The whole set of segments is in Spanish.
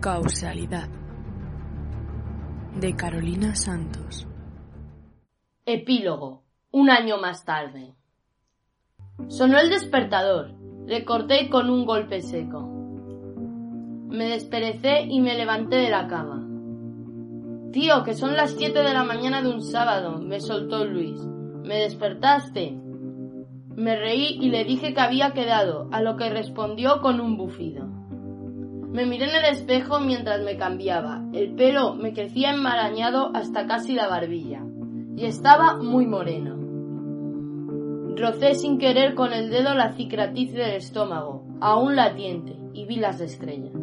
Causalidad de Carolina Santos. Epílogo. Un año más tarde. Sonó el despertador. Le corté con un golpe seco. Me desperecé y me levanté de la cama. Tío, que son las siete de la mañana de un sábado, me soltó Luis. ¿Me despertaste? Me reí y le dije que había quedado, a lo que respondió con un bufido. Me miré en el espejo mientras me cambiaba. El pelo me crecía enmarañado hasta casi la barbilla y estaba muy moreno. Rocé sin querer con el dedo la cicatriz del estómago, aún latiente, y vi las estrellas.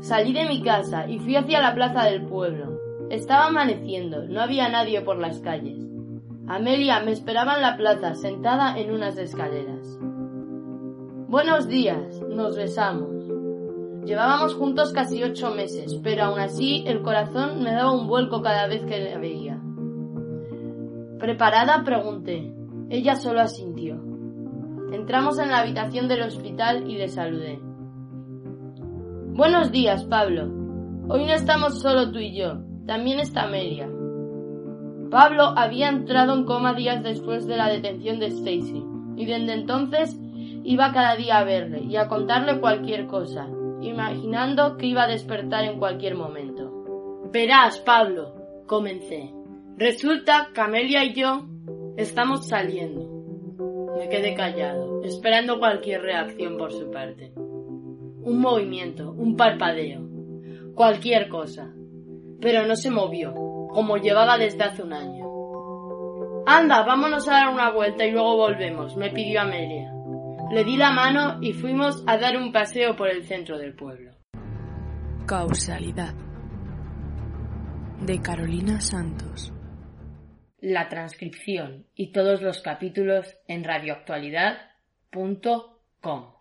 Salí de mi casa y fui hacia la plaza del pueblo. Estaba amaneciendo, no había nadie por las calles. Amelia me esperaba en la plaza, sentada en unas escaleras. Buenos días, nos besamos. Llevábamos juntos casi ocho meses, pero aún así el corazón me daba un vuelco cada vez que la veía. Preparada, pregunté. Ella solo asintió. Entramos en la habitación del hospital y le saludé. Buenos días, Pablo. Hoy no estamos solo tú y yo, también está Amelia. Pablo había entrado en coma días después de la detención de Stacy, y desde entonces iba cada día a verle y a contarle cualquier cosa, imaginando que iba a despertar en cualquier momento. Verás, Pablo, comencé. Resulta que Amelia y yo estamos saliendo. Me quedé callado, esperando cualquier reacción por su parte. Un movimiento, un parpadeo, cualquier cosa. Pero no se movió, como llevaba desde hace un año. Anda, vámonos a dar una vuelta y luego volvemos, me pidió Amelia. Le di la mano y fuimos a dar un paseo por el centro del pueblo. Causalidad de Carolina Santos. La transcripción y todos los capítulos en radioactualidad.com.